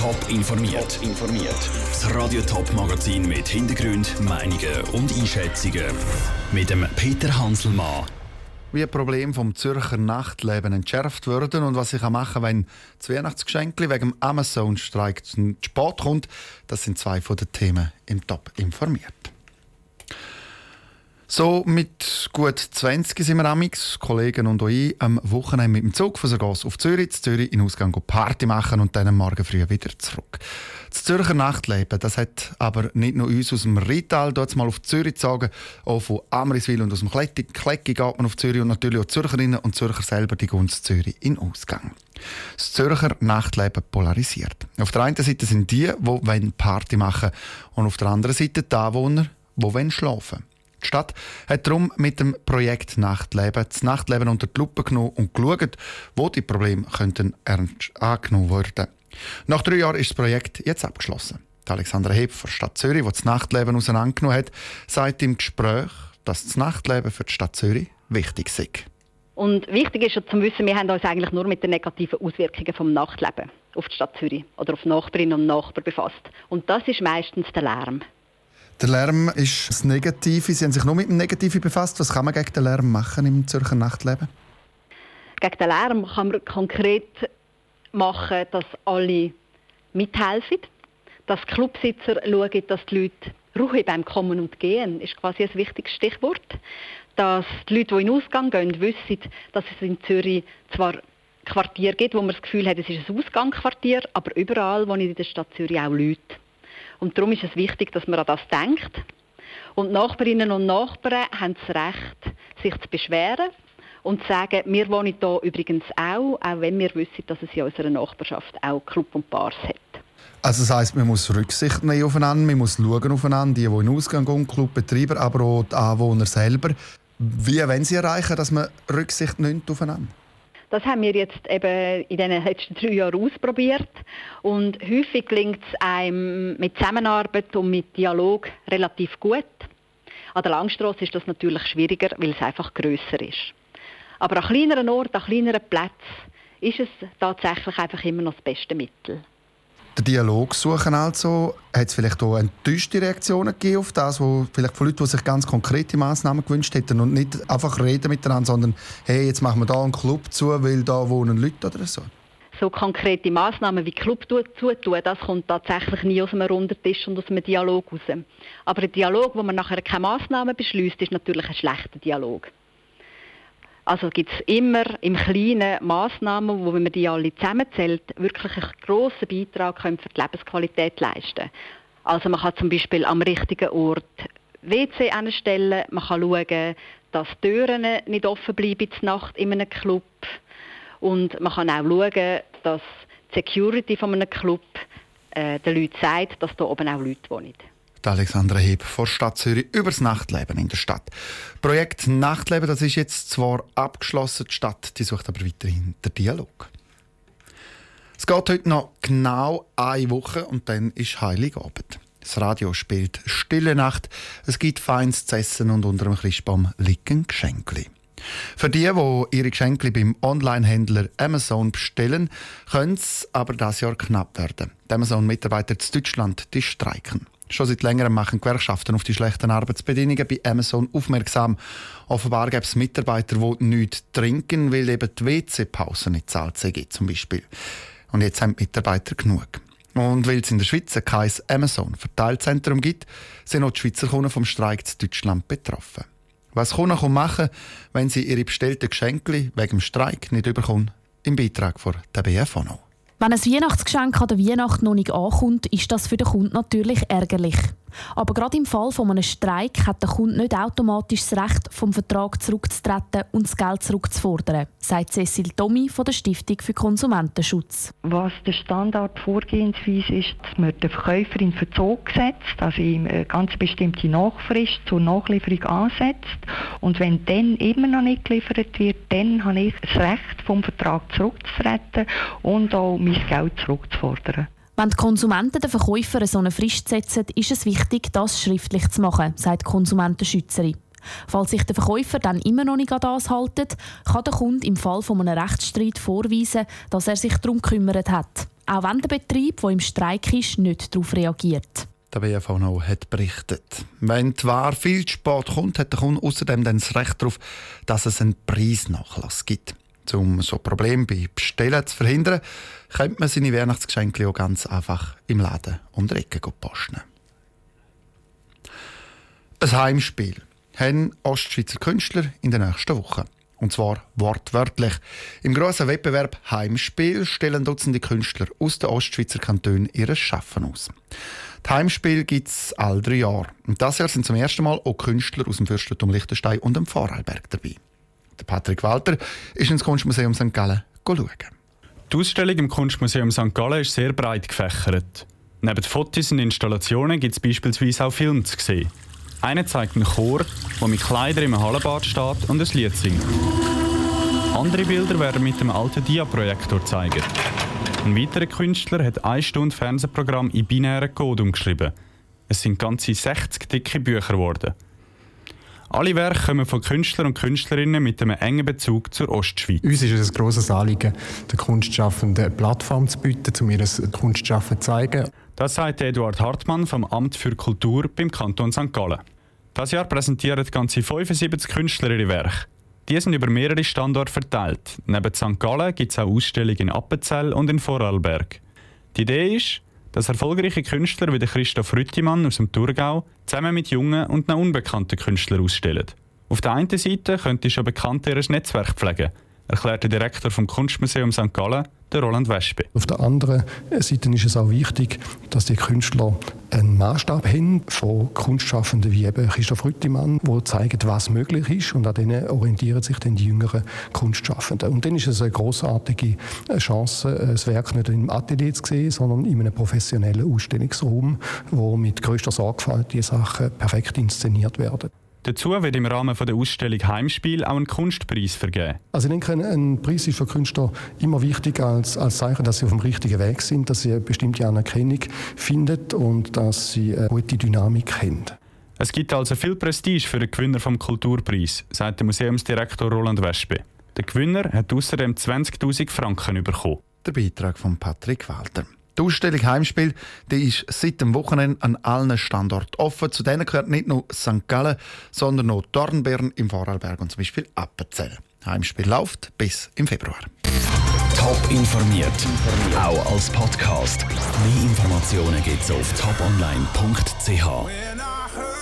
Top informiert. informiert. Das Radio Top Magazin mit Hintergrund, Meinungen und Einschätzungen mit dem Peter Hanselmann. Wie ein Problem vom Zürcher Nachtleben entschärft werden und was ich machen kann, wenn das Weihnachtsgeschenk wegen dem Amazon-Streik zu spät kommt, das sind zwei von den Themen im Top informiert. So mit gut 20 sind wir amix, Kollegen und ich, am Wochenende mit dem Zug von Sargas auf Zürich, zu Zürich in Ausgang Party machen und dann am Morgen früh wieder zurück. Das Zürcher Nachtleben, das hat aber nicht nur uns aus dem Rital dort mal auf Zürich gezogen, auch von Amriswil und aus dem Klecki, Klecki geht man auf Zürich und natürlich auch Zürcherinnen und Zürcher selber die Gunst Zürich in Ausgang. Das Zürcher Nachtleben polarisiert. Auf der einen Seite sind die, die Party machen wollen, und auf der anderen Seite die Anwohner, die schlafen wollen. Die Stadt hat darum mit dem Projekt Nachtleben das Nachtleben unter die Lupe genommen und geschaut, wo die Probleme könnten ernst angenommen werden Nach drei Jahren ist das Projekt jetzt abgeschlossen. Die Alexandra Heb von Stadt Zürich, die das Nachtleben auseinandergenommen hat, sagt im Gespräch, dass das Nachtleben für die Stadt Zürich wichtig ist. Und wichtig ist ja zu wissen, wir haben uns eigentlich nur mit den negativen Auswirkungen vom Nachtleben auf die Stadt Zürich oder auf Nachbarinnen und Nachbarn befasst. Und das ist meistens der Lärm. Der Lärm ist das Negative. Sie haben sich nur mit dem Negativen befasst. Was kann man gegen den Lärm machen im Zürcher Nachtleben? Gegen den Lärm kann man konkret machen, dass alle mithelfen, dass Clubsitzer schauen, dass die Leute Ruhe beim Kommen und Gehen ist quasi ein wichtiges Stichwort. Dass die Leute, die in den Ausgang gehen, wissen, dass es in Zürich zwar Quartier gibt, wo man das Gefühl hat, es ist ein Ausgangsquartier, aber überall, wo in der Stadt Zürich auch Leute. Und darum ist es wichtig, dass man an das denkt. Und Nachbarinnen und Nachbarn haben das Recht, sich zu beschweren und zu sagen, wir wohnen hier übrigens auch, auch wenn wir wissen, dass es in unserer Nachbarschaft auch Club und Bars hat. Also das heisst, man muss Rücksicht nehmen aufeinander, man muss schauen aufeinander, die, die in den Ausgang gehen, Clubbetreiber, aber auch die Anwohner selber. Wie wollen Sie erreichen, dass man Rücksicht nimmt aufeinander? Das haben wir jetzt eben in den letzten drei Jahren ausprobiert. Und häufig gelingt es einem mit Zusammenarbeit und mit Dialog relativ gut. An der Langstrasse ist das natürlich schwieriger, weil es einfach grösser ist. Aber an kleineren Orten, an kleineren Plätzen ist es tatsächlich einfach immer noch das beste Mittel den Dialog suchen also. Hat es vielleicht auch enttäuschte Reaktionen gegeben auf das, wo vielleicht von Leuten, die sich ganz konkrete Massnahmen gewünscht hätten und nicht einfach reden miteinander, sondern hey, jetzt machen wir da einen Club zu, weil da wohnen Leute oder so? So konkrete Massnahmen wie Club zutun, das kommt tatsächlich nie aus einem runden Tisch und aus einem Dialog raus. Aber ein Dialog, wo man nachher keine Massnahmen beschließt, ist natürlich ein schlechter Dialog. Also gibt es immer im Kleinen Massnahmen, wo wenn man die alle zusammenzählt, wirklich einen grossen Beitrag können für die Lebensqualität leisten Also man kann zum Beispiel am richtigen Ort WC anstellen, man kann schauen, dass die Türen nicht offen bleiben in Nacht in einem Club und man kann auch schauen, dass die Security von einem Club äh, den Leuten sagt, dass da oben auch Leute wohnen. Alexandra Heb von Stadt Zürich über das Nachtleben in der Stadt. Projekt Nachtleben, das ist jetzt zwar abgeschlossen, die Stadt die sucht aber weiterhin den Dialog. Es geht heute noch genau eine Woche und dann ist Heiligabend. Das Radio spielt Stille Nacht, es gibt Feins zu essen und unter dem Christbaum liegen Geschenke. Für die, die ihre Geschenke beim Online-Händler Amazon bestellen, können es aber das Jahr knapp werden. Die Amazon-Mitarbeiter in Deutschland die streiken. Schon seit längerem machen Gewerkschaften auf die schlechten Arbeitsbedingungen bei Amazon aufmerksam. Offenbar gibt es Mitarbeiter, die nichts trinken, weil eben die WC-Pausen nicht zahlt sind, zum Beispiel. Und jetzt haben die Mitarbeiter genug. Und weil es in der Schweiz kein Amazon-Verteilzentrum gibt, sind auch die Schweizer Kunden vom Streik in Deutschland betroffen. Was Kunden machen wenn sie ihre bestellten Geschenke wegen dem Streik nicht überkommen? Im Beitrag von der BFO wenn ein Weihnachtsgeschenk an der Weihnacht noch nicht ankommt, ist das für den Kunden natürlich ärgerlich. Aber gerade im Fall von einem Streik hat der Kunde nicht automatisch das Recht, vom Vertrag zurückzutreten und das Geld zurückzufordern, sagt Cecil Tommy von der Stiftung für Konsumentenschutz. Was der Standardvorgehensweise ist, dass man den Verkäufer in Verzug setzt, also ihm eine ganz bestimmte Nachfrist zur Nachlieferung ansetzt. Und wenn dann immer noch nicht geliefert wird, dann habe ich das Recht, vom Vertrag zurückzutreten und auch mein Geld zurückzufordern. Wenn die Konsumenten den Verkäufern so eine Frist setzen, ist es wichtig, das schriftlich zu machen, sagt die Konsumentenschützerin. Falls sich der Verkäufer dann immer noch nicht an das hält, kann der Kunde im Fall von einem Rechtsstreit vorweisen, dass er sich darum gekümmert hat. auch wenn der Betrieb, der im Streik ist, nicht darauf reagiert. Der BFV noch hat berichtet. Wenn die Ware viel zu spät kommt, hat der Kunde außerdem das Recht darauf, dass es einen Preisnachlass gibt. Um so Probleme bei Bestellen zu verhindern, könnte man seine Weihnachtsgeschenke auch ganz einfach im Laden um die Ecke posten. Ein Heimspiel haben Ostschweizer Künstler in der nächsten Woche. Und zwar wortwörtlich. Im grossen Wettbewerb Heimspiel stellen Dutzende Künstler aus den Ostschweizer Kantonen ihre Schaffen aus. Das Heimspiel gibt es alle drei Jahre. Und das Jahr sind zum ersten Mal auch Künstler aus dem Fürstentum Liechtenstein und dem Vorarlberg dabei. Patrick Walter ist ins Kunstmuseum St. Gallen schauen. Die Ausstellung im Kunstmuseum St. Gallen ist sehr breit gefächert. Neben Fotos und Installationen gibt es beispielsweise auch Filme zu sehen. Einer zeigt einen Chor, der mit Kleidern im Hallenbad steht und ein Lied singt. Andere Bilder werden mit dem alten Dia-Projektor gezeigt. Ein weiterer Künstler hat ein Stunde Fernsehprogramm in binären Code umgeschrieben. Es sind ganze 60 dicke Bücher geworden. Alle Werke kommen von Künstlern und Künstlerinnen mit einem engen Bezug zur Ostschweiz. Uns ist es ein grosses Anliegen, den Kunstschaffenden eine Plattform zu bieten, um ihr Kunstschaffen zu zeigen. Das sagt Eduard Hartmann vom Amt für Kultur beim Kanton St. Gallen. Das Jahr präsentieren ganze 75 Künstler ihre Werke. Die sind über mehrere Standorte verteilt. Neben St. Gallen gibt es auch Ausstellungen in Appenzell und in Vorarlberg. Die Idee ist, dass erfolgreiche Künstler wie Christoph Rüttimann aus dem Thurgau zusammen mit jungen und noch unbekannten Künstlern ausstellen. Auf der einen Seite könnte schon Bekannte ihr Netzwerk pflegen, erklärt der Direktor vom Kunstmuseum St. Gallen, der Roland Wespe. Auf der anderen Seite ist es auch wichtig, dass die Künstler einen Maßstab haben von Kunstschaffenden wie eben Christoph Rüttimann, wo zeigen, was möglich ist und an denen orientieren sich dann die jüngeren Kunstschaffenden. Und dann ist es eine großartige Chance, das Werk nicht im Atelier zu sehen, sondern in einem professionellen Ausstellungsraum, wo mit größter Sorgfalt die Sachen perfekt inszeniert werden. Dazu wird im Rahmen der Ausstellung Heimspiel auch ein Kunstpreis vergeben. Also ich denke, ein Preis ist für Künstler immer wichtig als, als Zeichen, dass sie auf dem richtigen Weg sind, dass sie eine bestimmte Anerkennung finden und dass sie eine gute Dynamik haben. Es gibt also viel Prestige für den Gewinner vom Kulturpreis, sagt der Museumsdirektor Roland Wespe. Der Gewinner hat außerdem 20.000 Franken bekommen. Der Beitrag von Patrick Walter. Die Ausstellung Heimspiel die ist seit dem Wochenende an allen Standorten offen. Zu denen gehört nicht nur St. Gallen, sondern auch Dornbirn im Vorarlberg und zum Beispiel Appenzell. Heimspiel läuft bis im Februar. Top informiert, auch als Podcast. Mehr Informationen gibt es auf toponline.ch.